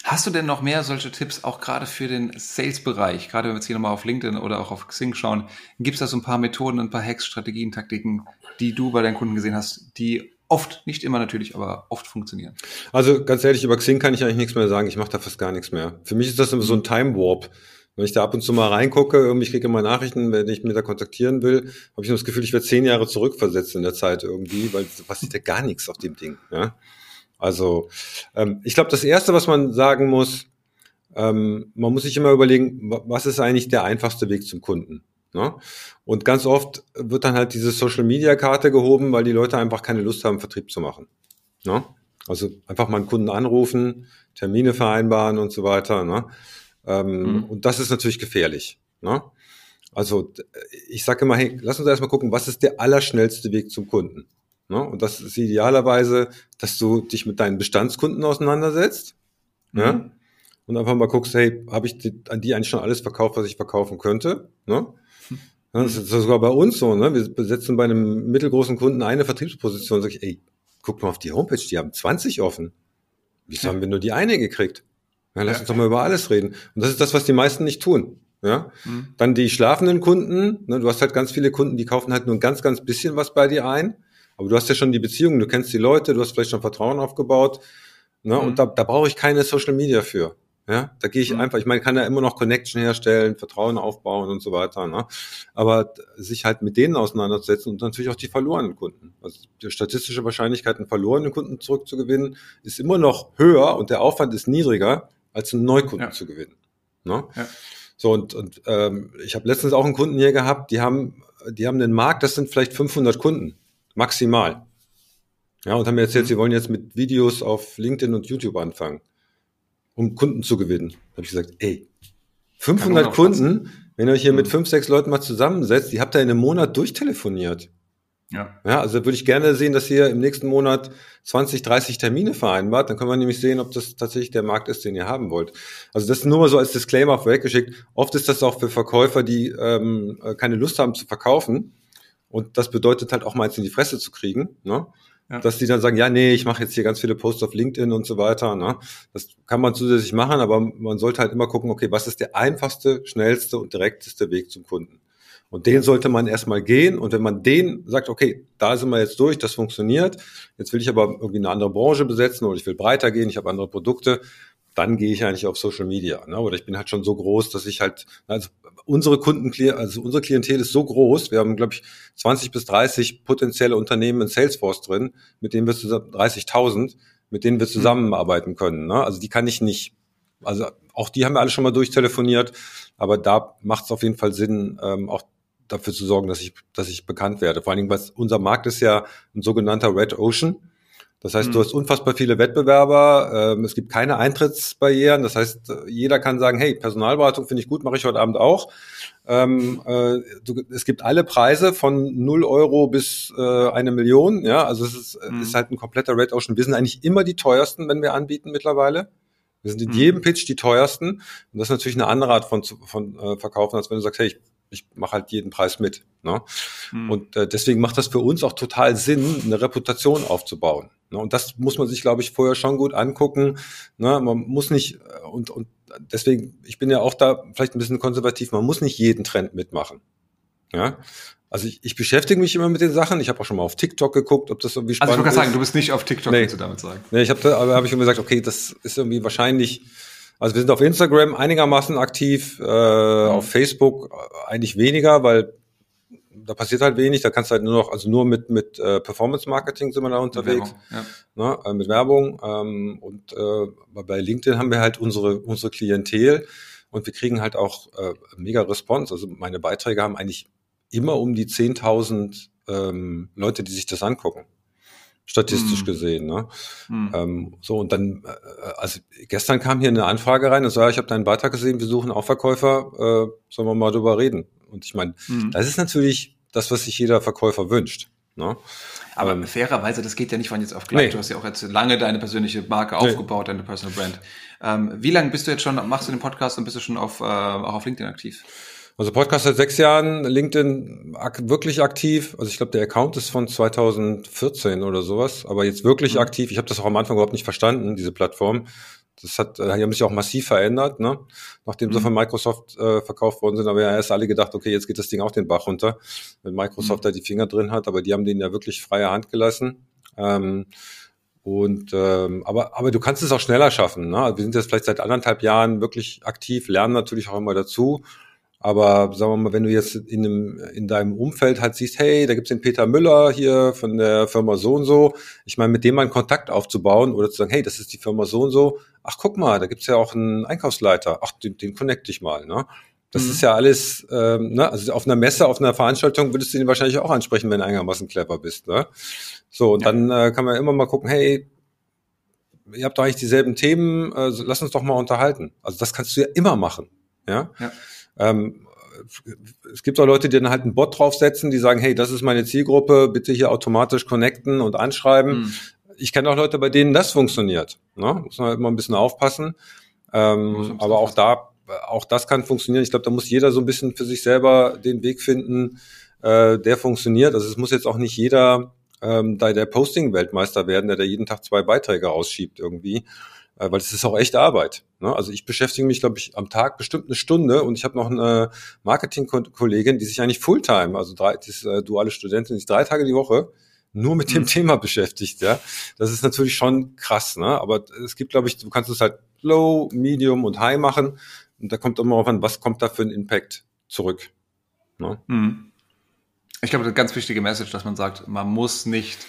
Hast du denn noch mehr solche Tipps, auch gerade für den Sales-Bereich? Gerade wenn wir jetzt hier nochmal auf LinkedIn oder auch auf Xing schauen, gibt es da so ein paar Methoden, ein paar Hacks, Strategien, Taktiken, die du bei deinen Kunden gesehen hast, die oft, nicht immer natürlich, aber oft funktionieren. Also ganz ehrlich, über Xing kann ich eigentlich nichts mehr sagen. Ich mache da fast gar nichts mehr. Für mich ist das immer so ein Time Warp. Wenn ich da ab und zu mal reingucke, irgendwie ich kriege immer Nachrichten, wenn ich mir da kontaktieren will, habe ich das Gefühl, ich werde zehn Jahre zurückversetzt in der Zeit irgendwie, weil passiert ja gar nichts auf dem Ding. Ja? Also ähm, ich glaube, das Erste, was man sagen muss, ähm, man muss sich immer überlegen, was ist eigentlich der einfachste Weg zum Kunden? Ne? Und ganz oft wird dann halt diese Social-Media-Karte gehoben, weil die Leute einfach keine Lust haben, Vertrieb zu machen. Ne? Also einfach mal einen Kunden anrufen, Termine vereinbaren und so weiter. Ne? Ähm, mhm. Und das ist natürlich gefährlich. Ne? Also ich sage immer, hey, lass uns erstmal gucken, was ist der allerschnellste Weg zum Kunden? Ne? Und das ist idealerweise, dass du dich mit deinen Bestandskunden auseinandersetzt. Mhm. Ja? Und einfach mal guckst, hey, habe ich die, an die eigentlich schon alles verkauft, was ich verkaufen könnte? Ne? Das ist sogar bei uns so, ne? Wir besetzen bei einem mittelgroßen Kunden eine Vertriebsposition. Sag ich, ey, guck mal auf die Homepage, die haben 20 offen. Wieso ja. haben wir nur die eine gekriegt? Ja, lass ja. uns doch mal über alles reden. Und das ist das, was die meisten nicht tun. Ja, mhm. dann die schlafenden Kunden. Ne, du hast halt ganz viele Kunden, die kaufen halt nur ein ganz, ganz bisschen was bei dir ein. Aber du hast ja schon die Beziehungen, du kennst die Leute, du hast vielleicht schon Vertrauen aufgebaut. Ne, mhm. Und da, da brauche ich keine Social Media für. Ja, da gehe ich mhm. einfach, ich meine, kann ja immer noch Connection herstellen, Vertrauen aufbauen und so weiter. Ne? Aber sich halt mit denen auseinanderzusetzen und natürlich auch die verlorenen Kunden. Also die statistische Wahrscheinlichkeit, einen verlorenen Kunden zurückzugewinnen, ist immer noch höher und der Aufwand ist niedriger, als einen Neukunden ja. zu gewinnen. Ne? Ja. So, und, und ähm, ich habe letztens auch einen Kunden hier gehabt, die haben, die haben einen Markt, das sind vielleicht 500 Kunden, maximal. Ja, und haben mir erzählt, mhm. sie wollen jetzt mit Videos auf LinkedIn und YouTube anfangen um Kunden zu gewinnen. Da habe ich gesagt, ey, 500 Kunden, wenn ihr euch hier mhm. mit fünf, sechs Leuten mal zusammensetzt, die habt ihr in einem Monat durchtelefoniert. Ja. Ja, also würde ich gerne sehen, dass ihr im nächsten Monat 20, 30 Termine vereinbart. Dann können wir nämlich sehen, ob das tatsächlich der Markt ist, den ihr haben wollt. Also das nur mal so als Disclaimer vorweggeschickt. Oft ist das auch für Verkäufer, die ähm, keine Lust haben zu verkaufen. Und das bedeutet halt auch mal jetzt in die Fresse zu kriegen. Ne? Ja. Dass die dann sagen, ja, nee, ich mache jetzt hier ganz viele Posts auf LinkedIn und so weiter. Ne? Das kann man zusätzlich machen, aber man sollte halt immer gucken, okay, was ist der einfachste, schnellste und direkteste Weg zum Kunden? Und den sollte man erstmal gehen. Und wenn man den sagt, okay, da sind wir jetzt durch, das funktioniert, jetzt will ich aber irgendwie eine andere Branche besetzen oder ich will breiter gehen, ich habe andere Produkte, dann gehe ich eigentlich auf Social Media. Ne? Oder ich bin halt schon so groß, dass ich halt, also unsere Kunden, also unsere Klientel ist so groß, wir haben, glaube ich, 20 bis 30 potenzielle Unternehmen in Salesforce drin, mit denen wir zusammen, 30.000, mit denen wir mhm. zusammenarbeiten können. Ne? Also die kann ich nicht, also auch die haben wir alle schon mal durchtelefoniert, aber da macht es auf jeden Fall Sinn, ähm, auch dafür zu sorgen, dass ich, dass ich bekannt werde. Vor allen Dingen, was unser Markt ist ja ein sogenannter Red Ocean. Das heißt, mhm. du hast unfassbar viele Wettbewerber, ähm, es gibt keine Eintrittsbarrieren. Das heißt, jeder kann sagen, hey, Personalberatung finde ich gut, mache ich heute Abend auch. Ähm, äh, du, es gibt alle Preise von 0 Euro bis äh, eine Million. Ja, also es ist, mhm. ist halt ein kompletter Red Ocean. Wir sind eigentlich immer die teuersten, wenn wir anbieten mittlerweile. Wir sind in mhm. jedem Pitch die teuersten. Und das ist natürlich eine andere Art von, von äh, Verkaufen, als wenn du sagst, hey, ich ich mache halt jeden Preis mit. Ne? Mhm. Und äh, deswegen macht das für uns auch total Sinn, eine Reputation aufzubauen. Ne? Und das muss man sich, glaube ich, vorher schon gut angucken. Ne? Man muss nicht, äh, und, und deswegen, ich bin ja auch da vielleicht ein bisschen konservativ, man muss nicht jeden Trend mitmachen. Ja, also ich, ich beschäftige mich immer mit den Sachen. Ich habe auch schon mal auf TikTok geguckt, ob das irgendwie spannend ist. Also ich wollte sagen, du bist nicht auf TikTok, nee. willst du damit sagen? Nee, ich habe da, aber habe ich immer gesagt, okay, das ist irgendwie wahrscheinlich. Also wir sind auf Instagram einigermaßen aktiv, äh, mhm. auf Facebook eigentlich weniger, weil da passiert halt wenig. Da kannst du halt nur noch, also nur mit mit äh, Performance Marketing sind wir da unterwegs, mit Werbung, ja. ne, äh, mit Werbung. Ähm, und äh, bei LinkedIn haben wir halt unsere unsere Klientel und wir kriegen halt auch äh, mega Response. Also meine Beiträge haben eigentlich immer um die 10.000 ähm, Leute, die sich das angucken. Statistisch mm. gesehen. Ne? Mm. Ähm, so, und dann, äh, also gestern kam hier eine Anfrage rein und so, ja, ich habe deinen Beitrag gesehen, wir suchen auch Verkäufer, äh, sollen wir mal drüber reden? Und ich meine, mm. das ist natürlich das, was sich jeder Verkäufer wünscht. Ne? Aber ähm, fairerweise, das geht ja nicht von jetzt auf gleich. Nee. Du hast ja auch jetzt lange deine persönliche Marke nee. aufgebaut, deine Personal Brand. Ähm, wie lange bist du jetzt schon, machst du den Podcast und bist du schon auf, äh, auch auf LinkedIn aktiv? Also Podcast seit sechs Jahren, LinkedIn ak wirklich aktiv. Also ich glaube, der Account ist von 2014 oder sowas, aber jetzt wirklich mhm. aktiv. Ich habe das auch am Anfang überhaupt nicht verstanden, diese Plattform. Das hat, äh, die haben sich auch massiv verändert, ne? nachdem mhm. sie von Microsoft äh, verkauft worden sind. Aber ja erst alle gedacht, okay, jetzt geht das Ding auch den Bach runter, wenn Microsoft mhm. da die Finger drin hat. Aber die haben denen ja wirklich freie Hand gelassen. Ähm, und ähm, aber aber du kannst es auch schneller schaffen. Ne? Wir sind jetzt vielleicht seit anderthalb Jahren wirklich aktiv, lernen natürlich auch immer dazu aber sagen wir mal, wenn du jetzt in, einem, in deinem Umfeld halt siehst, hey, da gibt's den Peter Müller hier von der Firma so und so, ich meine, mit dem mal einen Kontakt aufzubauen oder zu sagen, hey, das ist die Firma so und so, ach guck mal, da gibt's ja auch einen Einkaufsleiter, ach, den, den connecte ich mal, ne? Das mhm. ist ja alles, ähm, ne, also auf einer Messe, auf einer Veranstaltung würdest du ihn wahrscheinlich auch ansprechen, wenn du einigermaßen clever bist, ne? So, und ja. dann äh, kann man immer mal gucken, hey, ihr habt doch eigentlich dieselben Themen, äh, lass uns doch mal unterhalten. Also das kannst du ja immer machen, ja. ja. Ähm, es gibt auch Leute, die dann halt einen Bot draufsetzen, die sagen, hey, das ist meine Zielgruppe, bitte hier automatisch connecten und anschreiben. Mhm. Ich kenne auch Leute, bei denen das funktioniert. Ne? Muss man halt immer ein bisschen aufpassen. Ähm, aber auch da, auch das kann funktionieren. Ich glaube, da muss jeder so ein bisschen für sich selber den Weg finden, äh, der funktioniert. Also es muss jetzt auch nicht jeder ähm, da der Posting-Weltmeister werden, der da jeden Tag zwei Beiträge rausschiebt irgendwie. Äh, weil es ist auch echt Arbeit. Ne? Also ich beschäftige mich, glaube ich, am Tag bestimmt eine Stunde und ich habe noch eine Marketing-Kollegin, die sich eigentlich Fulltime, also drei, die ist äh, duale Studentin, die ist drei Tage die Woche nur mit dem mhm. Thema beschäftigt. Ja, das ist natürlich schon krass. Ne? Aber es gibt, glaube ich, du kannst es halt Low, Medium und High machen und da kommt immer auf an, was kommt da für ein Impact zurück. Ne? Mhm. Ich glaube, das ist eine ganz wichtige Message, dass man sagt, man muss nicht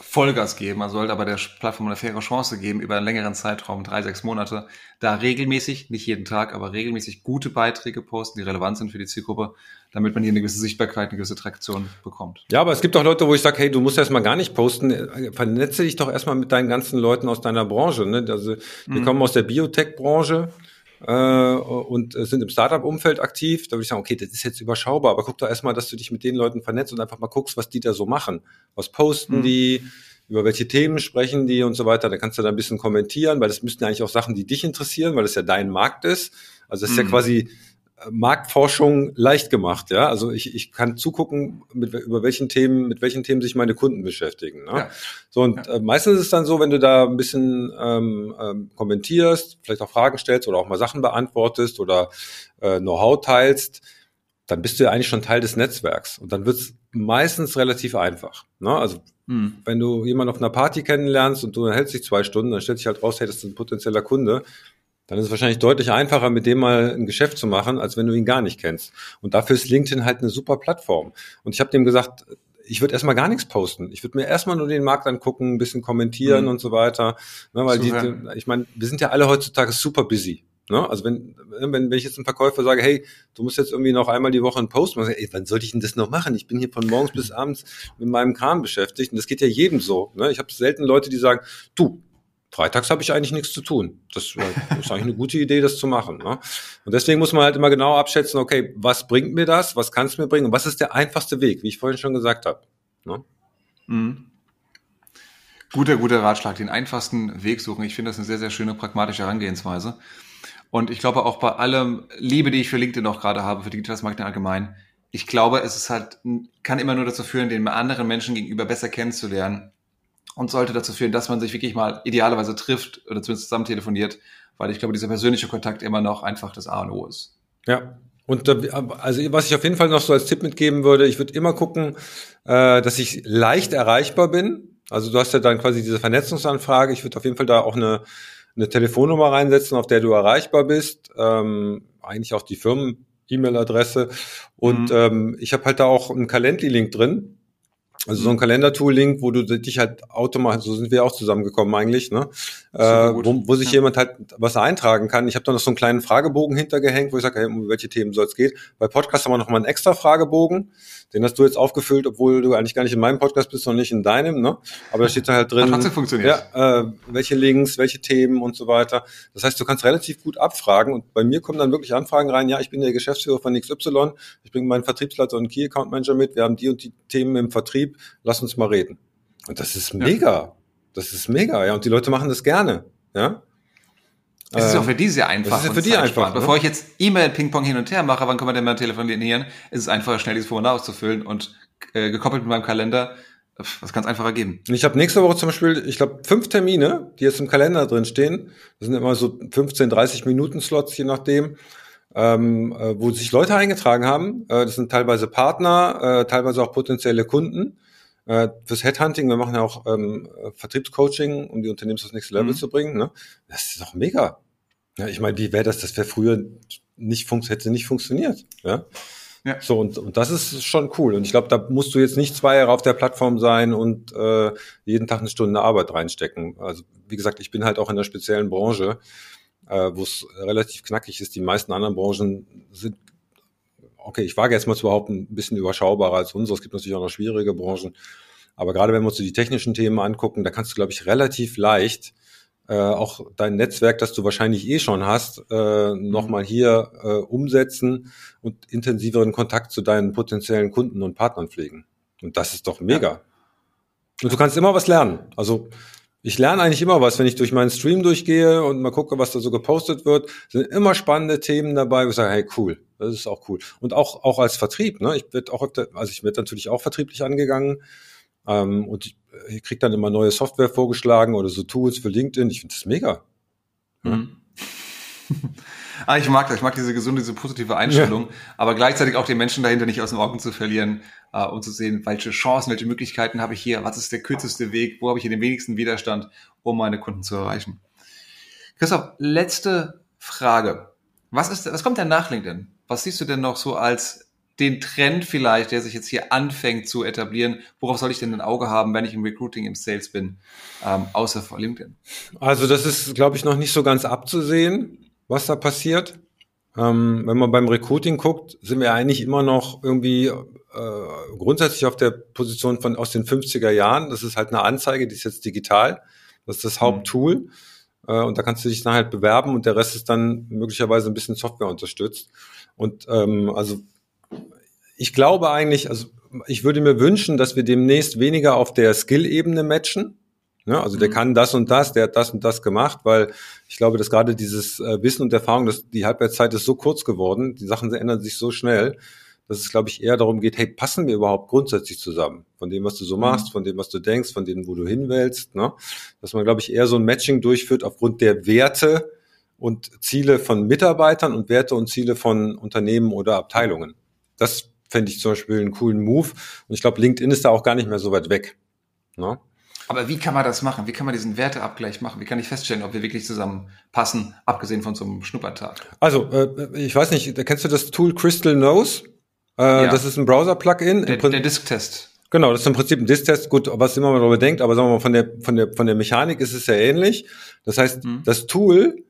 Vollgas geben. Man sollte aber der Plattform eine faire Chance geben, über einen längeren Zeitraum, drei, sechs Monate, da regelmäßig, nicht jeden Tag, aber regelmäßig gute Beiträge posten, die relevant sind für die Zielgruppe, damit man hier eine gewisse Sichtbarkeit, eine gewisse Traktion bekommt. Ja, aber es gibt auch Leute, wo ich sage, hey, du musst erstmal gar nicht posten, vernetze dich doch erstmal mit deinen ganzen Leuten aus deiner Branche. Ne? Also wir mhm. kommen aus der Biotech-Branche äh, und sind im Startup-Umfeld aktiv, da würde ich sagen, okay, das ist jetzt überschaubar, aber guck doch erstmal, dass du dich mit den Leuten vernetzt und einfach mal guckst, was die da so machen. Was posten mhm. die, über welche Themen sprechen die und so weiter. Da kannst du da ein bisschen kommentieren, weil das müssten eigentlich auch Sachen, die dich interessieren, weil das ja dein Markt ist. Also das ist mhm. ja quasi Marktforschung leicht gemacht, ja. Also ich, ich kann zugucken, mit, über welchen Themen, mit welchen Themen sich meine Kunden beschäftigen. Ne? Ja. So und ja. äh, meistens ist es dann so, wenn du da ein bisschen ähm, ähm, kommentierst, vielleicht auch Fragen stellst oder auch mal Sachen beantwortest oder äh, Know-how teilst, dann bist du ja eigentlich schon Teil des Netzwerks und dann wird's meistens relativ einfach. Ne? Also hm. wenn du jemanden auf einer Party kennenlernst und du hältst dich zwei Stunden, dann stellt sich halt raus, hey, das ist ein potenzieller Kunde dann ist es wahrscheinlich deutlich einfacher, mit dem mal ein Geschäft zu machen, als wenn du ihn gar nicht kennst. Und dafür ist LinkedIn halt eine super Plattform. Und ich habe dem gesagt, ich würde erstmal gar nichts posten. Ich würde mir erstmal nur den Markt angucken, ein bisschen kommentieren mhm. und so weiter. Ne, weil die, ich meine, wir sind ja alle heutzutage super busy. Ne? Also wenn, wenn, wenn ich jetzt einem Verkäufer sage, hey, du musst jetzt irgendwie noch einmal die Woche einen Post machen, ey, wann sollte ich denn das noch machen? Ich bin hier von morgens bis abends mit meinem Kram beschäftigt und das geht ja jedem so. Ne? Ich habe selten Leute, die sagen, du, freitags habe ich eigentlich nichts zu tun. Das ist eigentlich eine gute Idee, das zu machen. Ne? Und deswegen muss man halt immer genau abschätzen, okay, was bringt mir das, was kann es mir bringen und was ist der einfachste Weg, wie ich vorhin schon gesagt habe. Ne? Mhm. Guter, guter Ratschlag, den einfachsten Weg suchen. Ich finde das eine sehr, sehr schöne pragmatische Herangehensweise. Und ich glaube auch bei allem Liebe, die ich für LinkedIn auch gerade habe, für digitales Marketing allgemein, ich glaube, es ist halt, kann immer nur dazu führen, den anderen Menschen gegenüber besser kennenzulernen und sollte dazu führen, dass man sich wirklich mal idealerweise trifft oder zumindest zusammen telefoniert, weil ich glaube, dieser persönliche Kontakt immer noch einfach das A und O ist. Ja, und also was ich auf jeden Fall noch so als Tipp mitgeben würde, ich würde immer gucken, äh, dass ich leicht erreichbar bin. Also du hast ja dann quasi diese Vernetzungsanfrage. Ich würde auf jeden Fall da auch eine, eine Telefonnummer reinsetzen, auf der du erreichbar bist. Ähm, eigentlich auch die Firmen-E-Mail-Adresse. Und mhm. ähm, ich habe halt da auch einen Calendly-Link drin. Also so ein. Kalendertool-Link, wo du dich halt automatisch, so sind wir auch zusammengekommen eigentlich, ne? Äh, wo, wo sich ja. jemand halt was eintragen kann. Ich habe da noch so einen kleinen Fragebogen hintergehängt, wo ich sage, hey, um welche Themen soll es gehen. Bei Podcast haben wir noch mal einen extra Fragebogen. Den hast du jetzt aufgefüllt, obwohl du eigentlich gar nicht in meinem Podcast bist, sondern nicht in deinem, ne? Aber da steht da halt drin. Hat funktioniert. Ja, äh, welche Links, welche Themen und so weiter. Das heißt, du kannst relativ gut abfragen und bei mir kommen dann wirklich Anfragen rein, ja, ich bin der Geschäftsführer von XY, ich bringe meinen Vertriebsleiter und Key Account Manager mit, wir haben die und die Themen im Vertrieb, lass uns mal reden. Und das ist mega. Ja. Das ist mega, ja. Und die Leute machen das gerne, ja. Es ist auch für die sehr einfach. Das ist für die einfach. Ne? Bevor ich jetzt E-Mail-Ping-Pong hin und her mache, wann können wir denn mal telefonieren, ist es einfacher, schnell dieses Formular auszufüllen und äh, gekoppelt mit meinem Kalender, was kann es einfacher geben? Ich habe nächste Woche zum Beispiel, ich glaube, fünf Termine, die jetzt im Kalender drin stehen. Das sind immer so 15, 30 Minuten Slots, je nachdem, ähm, äh, wo sich Leute eingetragen haben. Äh, das sind teilweise Partner, äh, teilweise auch potenzielle Kunden. Äh, fürs Headhunting, wir machen ja auch ähm, Vertriebscoaching, um die Unternehmen aufs nächste Level mhm. zu bringen. Ne? Das ist doch mega. Ja, ich meine, wie wäre das? Das wäre früher nicht hätte nicht funktioniert. Ja. Ja. So, und, und das ist schon cool. Und ich glaube, da musst du jetzt nicht zwei Jahre auf der Plattform sein und äh, jeden Tag eine Stunde Arbeit reinstecken. Also, wie gesagt, ich bin halt auch in einer speziellen Branche, äh, wo es relativ knackig ist. Die meisten anderen Branchen sind, okay, ich wage jetzt mal zu behaupten, ein bisschen überschaubarer als unsere. Es gibt natürlich auch noch schwierige Branchen. Aber gerade wenn wir uns die technischen Themen angucken, da kannst du, glaube ich, relativ leicht äh, auch dein Netzwerk, das du wahrscheinlich eh schon hast, äh, nochmal mhm. hier äh, umsetzen und intensiveren Kontakt zu deinen potenziellen Kunden und Partnern pflegen. Und das ist doch mega. Ja. Und du kannst immer was lernen. Also ich lerne eigentlich immer was, wenn ich durch meinen Stream durchgehe und mal gucke, was da so gepostet wird. Sind immer spannende Themen dabei, wo ich sage, hey, cool, das ist auch cool. Und auch, auch als Vertrieb, ne? Ich werde auch, also ich werde natürlich auch vertrieblich angegangen. Ähm, und ich, ich kriege dann immer neue Software vorgeschlagen oder so Tools für LinkedIn. Ich finde das mega. Mhm. ah, ich mag das, ich mag diese gesunde, diese positive Einstellung, ja. aber gleichzeitig auch den Menschen dahinter nicht aus den Augen zu verlieren, äh, um zu sehen, welche Chancen, welche Möglichkeiten habe ich hier, was ist der kürzeste Weg, wo habe ich hier den wenigsten Widerstand, um meine Kunden zu erreichen. Christoph, letzte Frage. Was ist, was kommt denn nach LinkedIn? Was siehst du denn noch so als den Trend vielleicht, der sich jetzt hier anfängt zu etablieren, worauf soll ich denn ein Auge haben, wenn ich im Recruiting, im Sales bin, ähm, außer vor LinkedIn? Also das ist, glaube ich, noch nicht so ganz abzusehen, was da passiert. Ähm, wenn man beim Recruiting guckt, sind wir eigentlich immer noch irgendwie äh, grundsätzlich auf der Position von aus den 50er Jahren. Das ist halt eine Anzeige, die ist jetzt digital. Das ist das mhm. Haupttool. Äh, und da kannst du dich dann halt bewerben und der Rest ist dann möglicherweise ein bisschen Software unterstützt. Und ähm, also ich glaube eigentlich, also ich würde mir wünschen, dass wir demnächst weniger auf der Skill-Ebene matchen. Ja, also der mhm. kann das und das, der hat das und das gemacht, weil ich glaube, dass gerade dieses äh, Wissen und Erfahrung, dass die Halbwertszeit ist so kurz geworden, die Sachen ändern sich so schnell, dass es, glaube ich, eher darum geht, hey, passen wir überhaupt grundsätzlich zusammen? Von dem, was du so machst, mhm. von dem, was du denkst, von dem, wo du hinwählst, ne? Dass man, glaube ich, eher so ein Matching durchführt aufgrund der Werte und Ziele von Mitarbeitern und Werte und Ziele von Unternehmen oder Abteilungen. Das fände ich zum Beispiel einen coolen Move. Und ich glaube, LinkedIn ist da auch gar nicht mehr so weit weg. Ne? Aber wie kann man das machen? Wie kann man diesen Werteabgleich machen? Wie kann ich feststellen, ob wir wirklich zusammenpassen, abgesehen von so einem Schnuppertag? Also, äh, ich weiß nicht, kennst du das Tool Crystal Nose? Äh, ja. Das ist ein Browser-Plugin. Der, der Disk-Test. Genau, das ist im Prinzip ein Disk-Test. Gut, was immer man darüber denkt, aber sagen wir mal, von der, von der, von der Mechanik ist es ja ähnlich. Das heißt, mhm. das Tool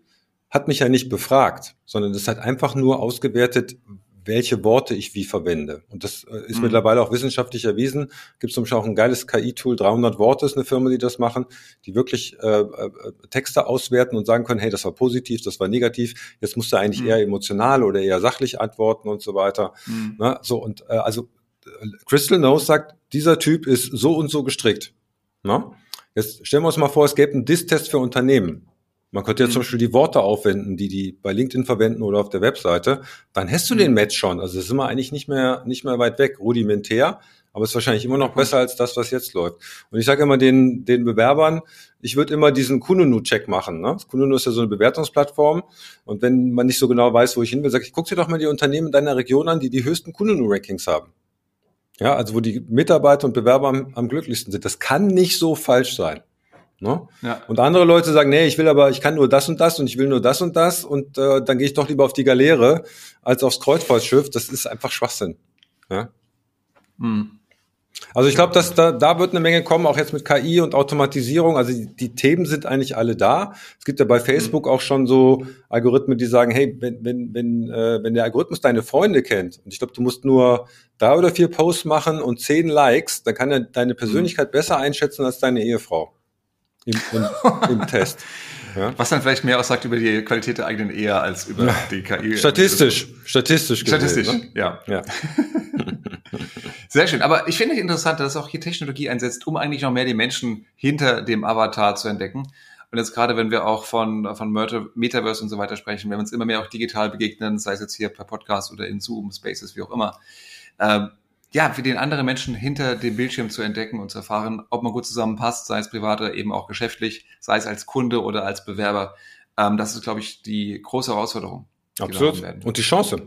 hat mich ja nicht befragt, sondern es hat einfach nur ausgewertet, welche Worte ich wie verwende. Und das äh, ist mhm. mittlerweile auch wissenschaftlich erwiesen. Gibt es zum Beispiel auch ein geiles KI-Tool, 300 Worte ist eine Firma, die das machen, die wirklich äh, äh, Texte auswerten und sagen können, hey, das war positiv, das war negativ, jetzt musst du eigentlich mhm. eher emotional oder eher sachlich antworten und so weiter. Mhm. Na, so und äh, also äh, Crystal Knows sagt, dieser Typ ist so und so gestrickt. Na? Jetzt stellen wir uns mal vor, es gäbe einen Diss-Test für Unternehmen. Man könnte ja zum Beispiel die Worte aufwenden, die die bei LinkedIn verwenden oder auf der Webseite. Dann hast du den Match schon. Also sind wir eigentlich nicht mehr, nicht mehr weit weg, rudimentär. Aber es ist wahrscheinlich immer noch besser als das, was jetzt läuft. Und ich sage immer den, den Bewerbern, ich würde immer diesen Kununu-Check machen. Ne? Kununu ist ja so eine Bewertungsplattform. Und wenn man nicht so genau weiß, wo ich hin will, sage ich, guck dir doch mal die Unternehmen in deiner Region an, die die höchsten Kununu-Rankings haben. Ja, also wo die Mitarbeiter und Bewerber am, am glücklichsten sind. Das kann nicht so falsch sein. Ne? Ja. Und andere Leute sagen, nee, ich will aber, ich kann nur das und das und ich will nur das und das und äh, dann gehe ich doch lieber auf die Galeere als aufs Kreuzfahrtschiff. Das ist einfach Schwachsinn. Ja? Hm. Also ich glaube, dass da, da wird eine Menge kommen, auch jetzt mit KI und Automatisierung. Also die, die Themen sind eigentlich alle da. Es gibt ja bei Facebook auch schon so Algorithmen, die sagen, hey, wenn, wenn, wenn, äh, wenn der Algorithmus deine Freunde kennt, und ich glaube, du musst nur drei oder vier Posts machen und zehn Likes, dann kann er deine Persönlichkeit besser einschätzen als deine Ehefrau im, im, im Test. Ja. Was dann vielleicht mehr aussagt über die Qualität der eigenen Ehe als über ja. die KI. Statistisch, statistisch. Gesehen, statistisch, ne? ja. ja. Sehr schön. Aber ich finde es interessant, dass auch hier Technologie einsetzt, um eigentlich noch mehr die Menschen hinter dem Avatar zu entdecken. Und jetzt gerade, wenn wir auch von, von Metaverse und so weiter sprechen, wenn wir uns immer mehr auch digital begegnen, sei es jetzt hier per Podcast oder in Zoom, Spaces, wie auch immer, ähm, ja, für den anderen Menschen hinter dem Bildschirm zu entdecken und zu erfahren, ob man gut zusammenpasst, sei es privat oder eben auch geschäftlich, sei es als Kunde oder als Bewerber. Ähm, das ist, glaube ich, die große Herausforderung. Absolut. Und die Chance.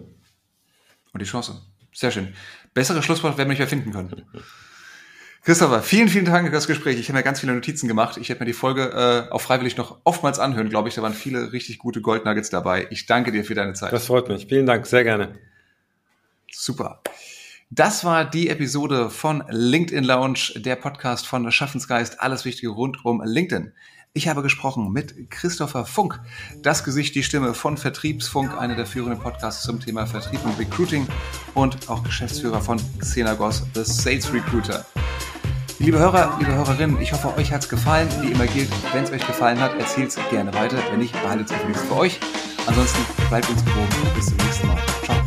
Und die Chance. Sehr schön. Bessere Schlusswort werden wir nicht mehr finden können. Christopher, vielen, vielen Dank für das Gespräch. Ich habe mir ganz viele Notizen gemacht. Ich hätte mir die Folge äh, auch freiwillig noch oftmals anhören, glaube ich. Da waren viele richtig gute Goldnuggets dabei. Ich danke dir für deine Zeit. Das freut mich. Vielen Dank. Sehr gerne. Super. Das war die Episode von LinkedIn Lounge, der Podcast von Schaffensgeist, alles Wichtige rund um LinkedIn. Ich habe gesprochen mit Christopher Funk, das Gesicht, die Stimme von Vertriebsfunk, einer der führenden Podcasts zum Thema Vertrieb und Recruiting und auch Geschäftsführer von Xenagos, The Sales Recruiter. Liebe Hörer, liebe Hörerinnen, ich hoffe, euch hat es gefallen. Wie immer gilt, wenn es euch gefallen hat, erzählt es gerne weiter. Wenn nicht, behaltet es für euch. Ansonsten bleibt uns gewogen. Bis zum nächsten Mal. Ciao.